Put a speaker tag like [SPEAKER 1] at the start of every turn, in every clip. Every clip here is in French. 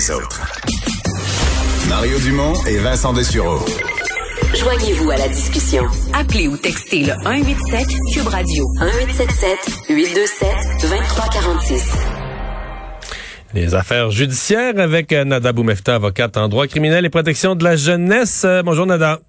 [SPEAKER 1] les autres. Mario Dumont et Vincent Dessureau.
[SPEAKER 2] Joignez-vous à la discussion. Appelez ou textez le 187 Cube Radio 1877 827 2346.
[SPEAKER 3] Les affaires judiciaires avec euh, Nada Boumefta, avocate en droit criminel et protection de la jeunesse. Euh, bonjour Nada.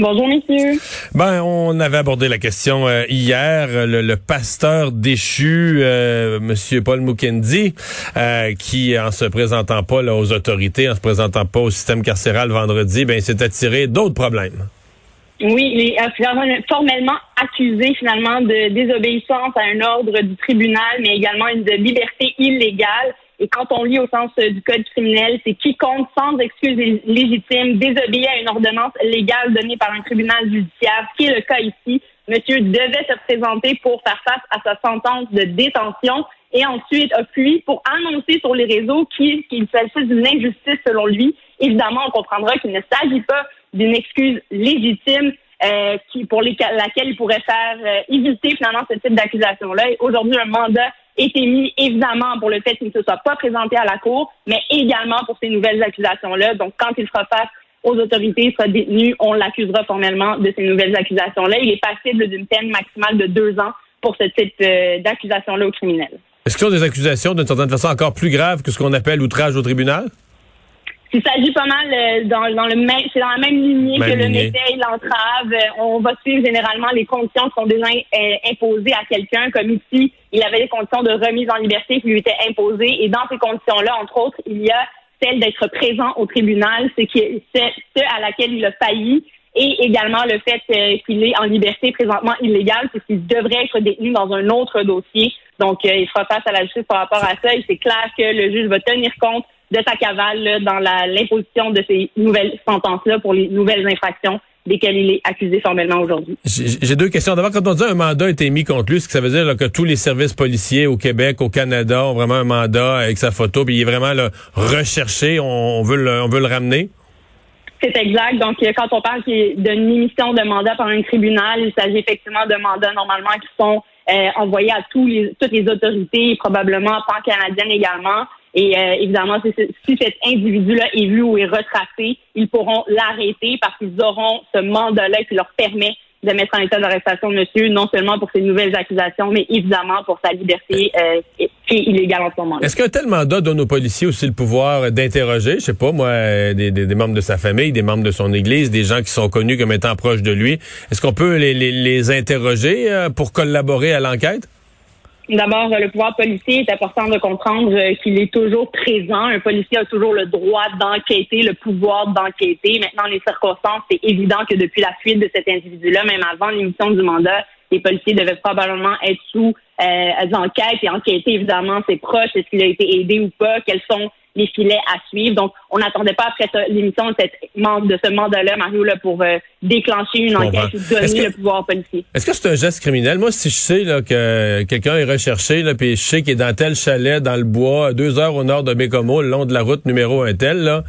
[SPEAKER 4] Bonjour, messieurs.
[SPEAKER 3] Ben, on avait abordé la question euh, hier. Le, pasteur déchu, euh, Monsieur Paul Mukendi, euh, qui, en se présentant pas là, aux autorités, en se présentant pas au système carcéral vendredi, ben, s'est attiré d'autres problèmes.
[SPEAKER 4] Oui, il est formellement accusé finalement de désobéissance à un ordre du tribunal, mais également de liberté illégale. Et quand on lit au sens euh, du code criminel, c'est quiconque sans excuse légitime désobéit à une ordonnance légale donnée par un tribunal judiciaire, qui est le cas ici. Monsieur devait se présenter pour faire face à sa sentence de détention et ensuite a pour annoncer sur les réseaux qu'il s'agissait d'une injustice selon lui. Évidemment, on comprendra qu'il ne s'agit pas d'une excuse légitime euh, qui, pour laquelle il pourrait faire euh, éviter finalement ce type d'accusation-là. Aujourd'hui, un mandat été mis évidemment pour le fait qu'il ne se soit pas présenté à la Cour, mais également pour ces nouvelles accusations-là. Donc, quand il fera face aux autorités, il sera détenu, on l'accusera formellement de ces nouvelles accusations-là. Il est passible d'une peine maximale de deux ans pour ce type euh, d'accusation-là au criminel.
[SPEAKER 3] Est-ce que ce sont des accusations d'une certaine façon encore plus graves que ce qu'on appelle outrage au tribunal?
[SPEAKER 4] Il s'agit pas mal euh, dans, dans le même, c'est dans la même lignée que le méfait l'entrave. Euh, on va suivre généralement les conditions qui sont déjà euh, imposées à quelqu'un, comme ici, il avait des conditions de remise en liberté qui lui étaient imposées. Et dans ces conditions-là, entre autres, il y a celle d'être présent au tribunal, c'est ce à laquelle il a failli, et également le fait qu'il est en liberté présentement illégale, c'est qu'il devrait être détenu dans un autre dossier. Donc, il fera face à la justice par rapport à ça. Et c'est clair que le juge va tenir compte de sa cavale dans l'imposition de ces nouvelles sentences-là pour les nouvelles infractions desquelles il est accusé formellement aujourd'hui.
[SPEAKER 3] J'ai deux questions. D'abord, quand on dit un mandat a été mis contre lui, ce que ça veut dire que tous les services policiers au Québec, au Canada ont vraiment un mandat avec sa photo, puis il est vraiment recherché, on, veut le, on veut le ramener?
[SPEAKER 4] C'est exact. Donc, euh, quand on parle d'une émission de mandat par un tribunal, il s'agit effectivement de mandats normalement qui sont euh, envoyés à tous les, toutes les autorités, probablement pan-canadiennes également. Et euh, évidemment, si, cet individu-là est vu ou est retracé, ils pourront l'arrêter parce qu'ils auront ce mandat-là qui leur permet de mettre en état d'arrestation monsieur, non seulement pour ses nouvelles accusations, mais évidemment pour sa liberté euh, qui est illégale en ce moment.
[SPEAKER 3] Est-ce qu'un tel mandat donne aux policiers aussi le pouvoir d'interroger, je sais pas moi, des, des, membres de sa famille, des membres de son église, des gens qui sont connus comme étant proches de lui? Est-ce qu'on peut les, interroger euh, pour collaborer à l'enquête?
[SPEAKER 4] D'abord, le pouvoir policier est important de comprendre euh, qu'il est toujours présent. Un policier a toujours le droit d'enquêter, le pouvoir d'enquêter. Maintenant, les circonstances, c'est évident que depuis la fuite de cet individu-là, même avant l'émission du mandat, les policiers devaient probablement être sous euh, enquête et enquêter évidemment ses proches, est-ce qu'il a été aidé ou pas, quels sont les filets à suivre. Donc, on n'attendait pas après l'émission de, de ce mandat-là, Mario, là, pour euh, déclencher une enquête ou donner le pouvoir policier.
[SPEAKER 3] Est-ce que c'est un geste criminel? Moi, si je sais là, que quelqu'un est recherché, là, puis je sais qu'il est dans tel chalet, dans le bois, à deux heures au nord de Bécomo, le long de la route numéro un tel, là,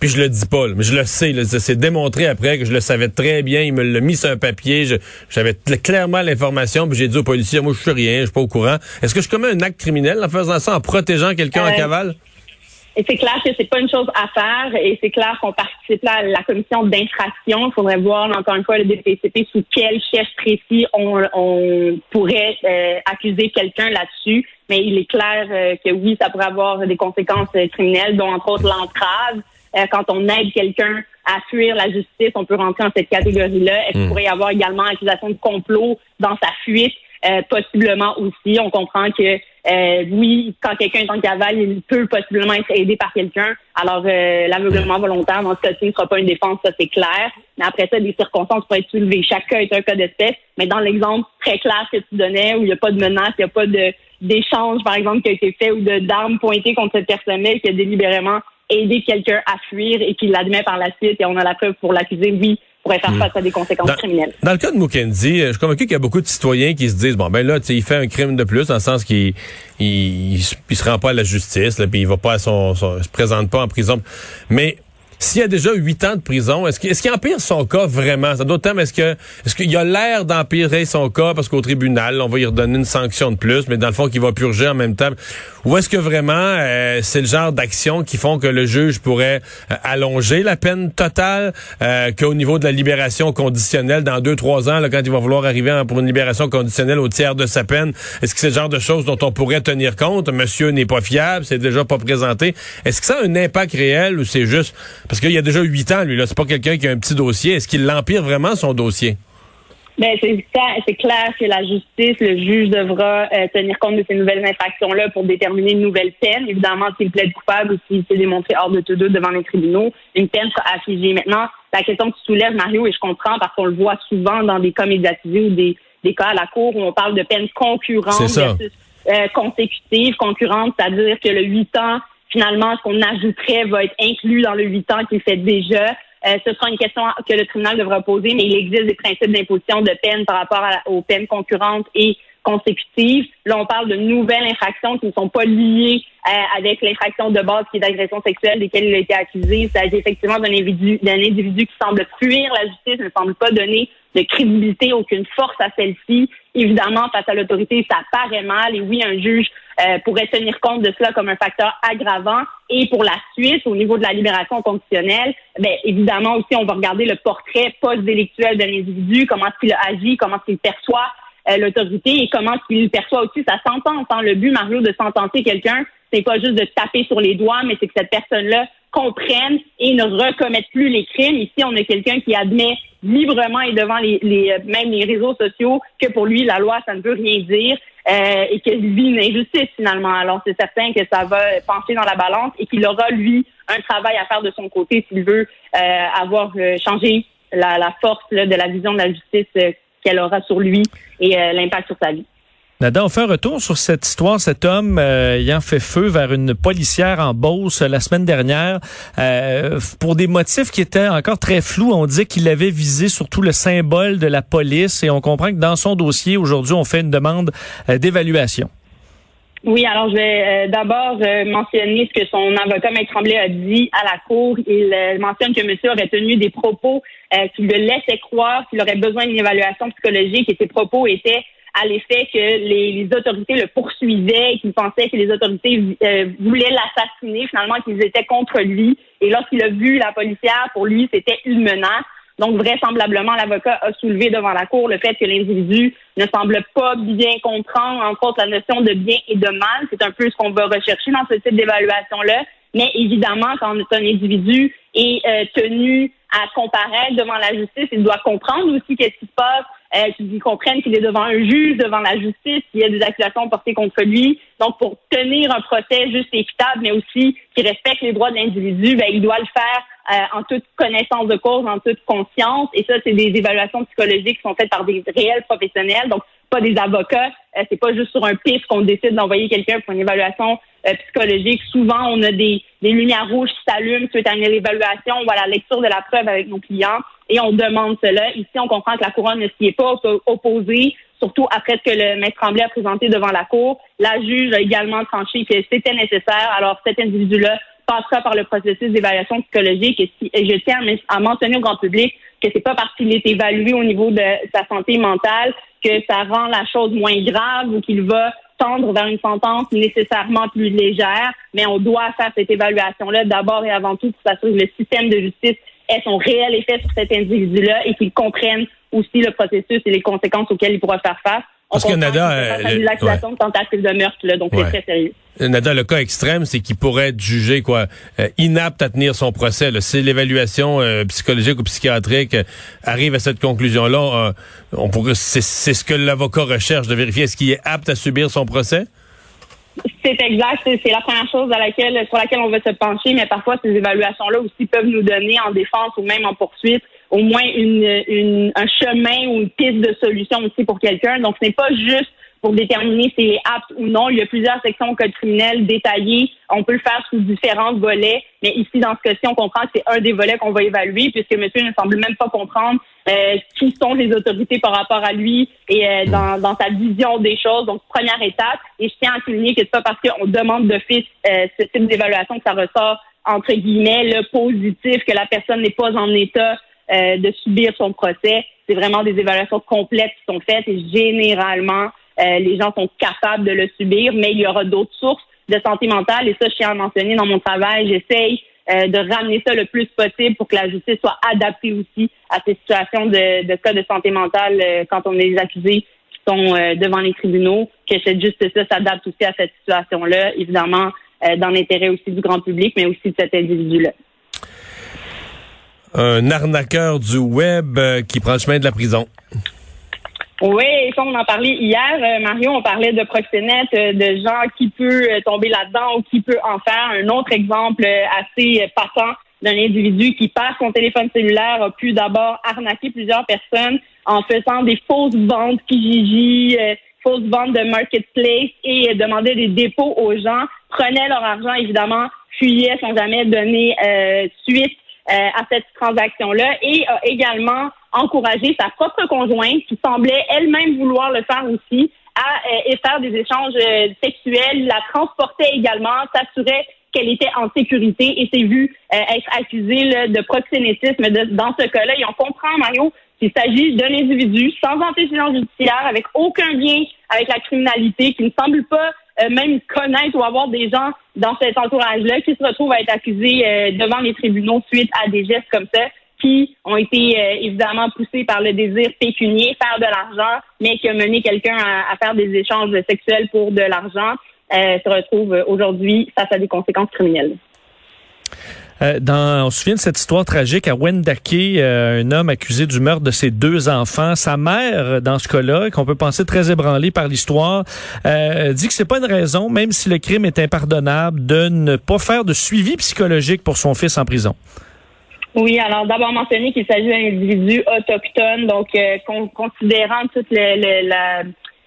[SPEAKER 3] puis je le dis pas, mais je le sais. C'est démontré après que je le savais très bien. Il me l'a mis sur un papier. J'avais clairement l'information, puis j'ai dit aux policiers, moi, je suis rien, je suis pas au courant. Est-ce que je commets un acte criminel en faisant ça, en protégeant quelqu'un en euh, cavale?
[SPEAKER 4] Et c'est clair que c'est pas une chose à faire et c'est clair qu'on participe à la commission d'infraction. Il faudrait voir encore une fois le DPCP sous quel chef précis on, on pourrait euh, accuser quelqu'un là-dessus. Mais il est clair euh, que oui, ça pourrait avoir des conséquences euh, criminelles, dont entre autres l'entrave. quand on aide quelqu'un à fuir la justice, on peut rentrer dans cette catégorie-là. Est-ce qu'il hmm. pourrait y avoir également accusation de complot dans sa fuite? possiblement aussi. On comprend que euh, oui, quand quelqu'un est en cavale, il peut possiblement être aidé par quelqu'un. Alors, euh, l'aveuglement volontaire, dans ce cas-ci, ne sera pas une défense, ça c'est clair. Mais après ça, des circonstances pourraient être soulevées. Cas est un cas d'espèce. Mais dans l'exemple très clair que tu donnais, où il n'y a pas de menace, il n'y a pas de d'échange, par exemple, qui a été fait ou d'armes pointées contre cette personne-là qui a délibérément aidé quelqu'un à fuir et qui l'admet par la suite et on a la preuve pour l'accuser, oui, pourrait faire hmm. face à des conséquences criminelles.
[SPEAKER 3] Dans le cas de Mukendi, euh, je suis convaincu qu'il y a beaucoup de citoyens qui se disent bon ben là, il fait un crime de plus dans le sens qu'il il, se rend pas à la justice, là, puis il va pas à son, se présente pas en prison. Mais s'il y a déjà huit ans de prison, est-ce qu'il est empire son cas vraiment? Ça d'autres est-ce que est-ce qu'il a l'air d'empirer son cas parce qu'au tribunal, on va y redonner une sanction de plus, mais dans le fond, qu'il va purger en même temps? Ou est-ce que vraiment euh, c'est le genre d'action qui font que le juge pourrait euh, allonger la peine totale, euh, qu'au niveau de la libération conditionnelle, dans deux, trois ans, là, quand il va vouloir arriver pour une libération conditionnelle au tiers de sa peine, est-ce que c'est le genre de choses dont on pourrait tenir compte? Monsieur n'est pas fiable, c'est déjà pas présenté. Est-ce que ça a un impact réel ou c'est juste parce qu'il y a déjà huit ans, lui, là, c'est pas quelqu'un qui a un petit dossier. Est-ce qu'il l'empire vraiment son dossier?
[SPEAKER 4] Ben, c'est clair que la justice, le juge devra euh, tenir compte de ces nouvelles infractions-là pour déterminer une nouvelle peine. Évidemment, s'il plaide coupable ou s'il s'est démontré hors de tout doute devant les tribunaux, une peine sera affligée. Maintenant, la question que tu soulèves, Mario, et je comprends parce qu'on le voit souvent dans des cas médiatisés ou des, des cas à la cour où on parle de peines concurrentes versus euh, consécutives. Concurrentes, c'est-à-dire que le huit ans finalement, ce qu'on ajouterait va être inclus dans le huit ans qu'il fait déjà. Euh, ce sera une question que le tribunal devra poser, mais il existe des principes d'imposition de peine par rapport aux peines concurrentes et consécutives. Là, on parle de nouvelles infractions qui ne sont pas liées euh, avec l'infraction de base qui est d'agression sexuelle desquelles il a été accusé. Il s'agit effectivement d'un individu, d'un individu qui semble fuir la justice, ne semble pas donner de crédibilité, aucune force à celle-ci. Évidemment, face à l'autorité, ça paraît mal. Et oui, un juge euh, pourrait tenir compte de cela comme un facteur aggravant. Et pour la suite, au niveau de la libération conditionnelle, ben évidemment aussi, on va regarder le portrait post-délictuel d'un individu, comment est-ce qu'il agit, comment est-ce qu'il perçoit euh, l'autorité et comment est-ce qu'il perçoit aussi sa sentence. Hein. Le but, Mario, de sentencer quelqu'un, c'est pas juste de taper sur les doigts, mais c'est que cette personne-là comprenne et ne recommette plus les crimes. Ici, on a quelqu'un qui admet librement et devant les, les, même les réseaux sociaux que pour lui, la loi, ça ne veut rien dire euh, et qu'il vit une injustice finalement. Alors, c'est certain que ça va pencher dans la balance et qu'il aura, lui, un travail à faire de son côté s'il veut euh, avoir euh, changé la, la force là, de la vision de la justice euh, qu'elle aura sur lui et euh, l'impact sur sa vie.
[SPEAKER 5] Nada, on fait un retour sur cette histoire, cet homme euh, ayant fait feu vers une policière en Beauce la semaine dernière euh, pour des motifs qui étaient encore très flous. On dit qu'il avait visé surtout le symbole de la police et on comprend que dans son dossier, aujourd'hui, on fait une demande euh, d'évaluation.
[SPEAKER 4] Oui, alors je vais d'abord mentionner ce que son avocat Maître Tremblay a dit à la cour. Il mentionne que monsieur aurait tenu des propos qui le laissaient croire qu'il aurait besoin d'une évaluation psychologique et ses propos étaient à l'effet que les, autorités le poursuivaient qu'il pensait que les autorités euh, voulaient l'assassiner, finalement qu'ils étaient contre lui. Et lorsqu'il a vu la policière, pour lui, c'était une menace. Donc, vraisemblablement, l'avocat a soulevé devant la Cour le fait que l'individu ne semble pas bien comprendre, entre autres, la notion de bien et de mal. C'est un peu ce qu'on va rechercher dans ce type d'évaluation-là. Mais évidemment, quand un individu est euh, tenu à comparaître devant la justice, il doit comprendre aussi qu'est-ce qui se passe euh, qu'ils comprennent qu'il est devant un juge, devant la justice, qu'il y a des accusations portées contre lui. Donc, pour tenir un procès juste et équitable, mais aussi qui respecte les droits de l'individu, ben, il doit le faire euh, en toute connaissance de cause, en toute conscience. Et ça, c'est des évaluations psychologiques qui sont faites par des réels professionnels, donc pas des avocats. Euh, c'est pas juste sur un pif qu'on décide d'envoyer quelqu'un pour une évaluation euh, psychologique. Souvent, on a des, des lumières rouges qui s'allument suite à une évaluation ou à la lecture de la preuve avec nos clients et on demande cela. Ici, on comprend que la couronne ne s'y est pas opposée, surtout après ce que le maître Tremblay a présenté devant la Cour. La juge a également tranché que c'était nécessaire. Alors, cet individu-là passera par le processus d'évaluation psychologique et, je tiens à mentionner au grand public que c'est pas parce qu'il est évalué au niveau de sa santé mentale que ça rend la chose moins grave ou qu'il va tendre vers une sentence nécessairement plus légère, mais on doit faire cette évaluation-là d'abord et avant tout pour s'assurer que le système de justice ait son réel effet sur cet individu-là et qu'il comprenne aussi le processus et les conséquences auxquelles il pourra faire face.
[SPEAKER 3] Parce que Nada, euh,
[SPEAKER 4] l'accusation de tentative de meurtre, là, donc c'est très sérieux.
[SPEAKER 3] Nada, le cas extrême, c'est qu'il pourrait être jugé quoi euh, inapte à tenir son procès. Si l'évaluation euh, psychologique ou psychiatrique arrive à cette conclusion-là, on pourrait, c'est, ce que l'avocat recherche de vérifier est-ce qu'il est apte à subir son procès?
[SPEAKER 4] C'est exact. C'est la première chose à laquelle, sur laquelle on va se pencher, mais parfois ces évaluations-là aussi peuvent nous donner en défense ou même en poursuite au moins une, un chemin ou une piste de solution aussi pour quelqu'un. Donc, ce n'est pas juste pour déterminer si c'est apte ou non. Il y a plusieurs sections au code criminel détaillées. On peut le faire sous différents volets, mais ici, dans ce cas-ci, on comprend que c'est un des volets qu'on va évaluer, puisque monsieur ne semble même pas comprendre euh, qui sont les autorités par rapport à lui et euh, dans, dans, sa vision des choses. Donc, première étape. Et je tiens à souligner que c'est pas parce qu'on demande d'office euh, ce type d'évaluation que ça ressort entre guillemets, le positif, que la personne n'est pas en état euh, de subir son procès. C'est vraiment des évaluations complètes qui sont faites et généralement, euh, les gens sont capables de le subir, mais il y aura d'autres sources de santé mentale et ça, je tiens à mentionner dans mon travail, j'essaye euh, de ramener ça le plus possible pour que la justice soit adaptée aussi à ces situations de, cas de santé mentale quand on est les accusés qui sont devant les tribunaux, que cette justice-là s'adapte aussi à cette situation-là, évidemment, dans l'intérêt aussi du grand public, mais aussi de cet individu-là
[SPEAKER 3] un arnaqueur du web euh, qui prend le chemin de la prison.
[SPEAKER 4] Oui, ça, on en parlait hier, euh, Mario, on parlait de proxénètes, euh, de gens qui peuvent tomber là-dedans ou qui peut en faire. Un autre exemple assez patent d'un individu qui, par son téléphone cellulaire, a pu d'abord arnaquer plusieurs personnes en faisant des fausses ventes Kijiji, fausses ventes de marketplace et demandait des dépôts aux gens, prenait leur argent, évidemment, fuyait sans jamais donner suite euh, à cette transaction-là et a également encouragé sa propre conjointe qui semblait elle-même vouloir le faire aussi à euh, faire des échanges euh, sexuels, la transportait également, s'assurait qu'elle était en sécurité et s'est vu être accusée de proxénétisme. dans ce cas-là, et on comprend, Mario, qu'il s'agit d'un individu sans antécédent judiciaire, avec aucun lien avec la criminalité, qui ne semble pas euh, même connaître ou avoir des gens dans cet entourage-là qui se retrouvent à être accusés euh, devant les tribunaux suite à des gestes comme ça qui ont été euh, évidemment poussés par le désir pécunier, faire de l'argent, mais qui a mené quelqu'un à, faire des échanges sexuels pour de l'argent, se retrouve aujourd'hui face à des conséquences criminelles.
[SPEAKER 5] Euh, on se souvient de cette histoire tragique à Wendake, euh, un homme accusé du meurtre de ses deux enfants. Sa mère, dans ce cas-là, qu'on peut penser très ébranlée par l'histoire, euh, dit que c'est pas une raison, même si le crime est impardonnable, de ne pas faire de suivi psychologique pour son fils en prison.
[SPEAKER 4] Oui, alors d'abord mentionner qu'il s'agit d'un individu autochtone, donc considérant toute le, la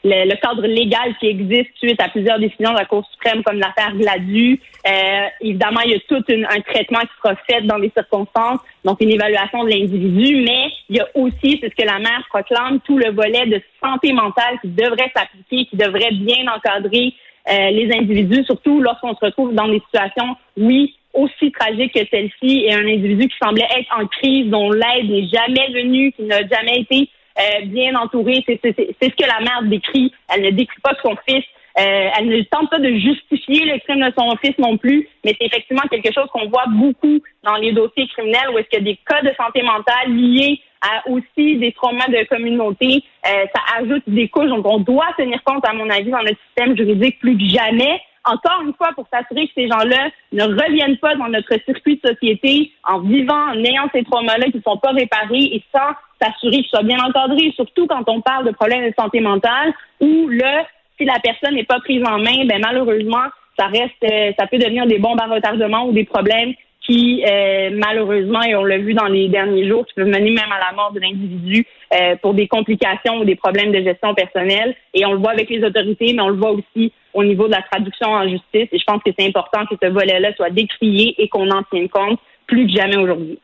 [SPEAKER 4] le, cadre légal qui existe suite à plusieurs décisions de la Cour suprême, comme l'affaire Gladu. Euh, évidemment, il y a tout un traitement qui sera fait dans les circonstances, donc une évaluation de l'individu, mais il y a aussi, c'est ce que la mère proclame, tout le volet de santé mentale qui devrait s'appliquer, qui devrait bien encadrer euh, les individus, surtout lorsqu'on se retrouve dans des situations, oui, aussi tragiques que celle-ci, et un individu qui semblait être en crise, dont l'aide n'est jamais venue, qui n'a jamais été euh, bien entourée. C'est ce que la mère décrit. Elle ne décrit pas son fils. Euh, elle ne tente pas de justifier le crime de son fils non plus, mais c'est effectivement quelque chose qu'on voit beaucoup dans les dossiers criminels où est-ce qu'il y a des cas de santé mentale liés à aussi des traumas de communauté. Euh, ça ajoute des couches dont on doit tenir compte, à mon avis, dans notre système juridique plus que jamais encore une fois, pour s'assurer que ces gens-là ne reviennent pas dans notre circuit de société en vivant, en ayant ces traumas-là qui ne sont pas réparés et sans s'assurer qu'ils soient bien encadrés, surtout quand on parle de problèmes de santé mentale, où là, si la personne n'est pas prise en main, ben malheureusement, ça reste, euh, ça peut devenir des bombes à retardement ou des problèmes qui, euh, malheureusement, et on l'a vu dans les derniers jours, qui peuvent mener même à la mort de l'individu euh, pour des complications ou des problèmes de gestion personnelle. Et on le voit avec les autorités, mais on le voit aussi au niveau de la traduction en justice. Et je pense que c'est important que ce volet-là soit décrié et qu'on en tienne compte plus que jamais aujourd'hui.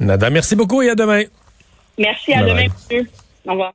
[SPEAKER 3] Nada, merci beaucoup et à demain.
[SPEAKER 4] Merci, à demain, monsieur. Au revoir.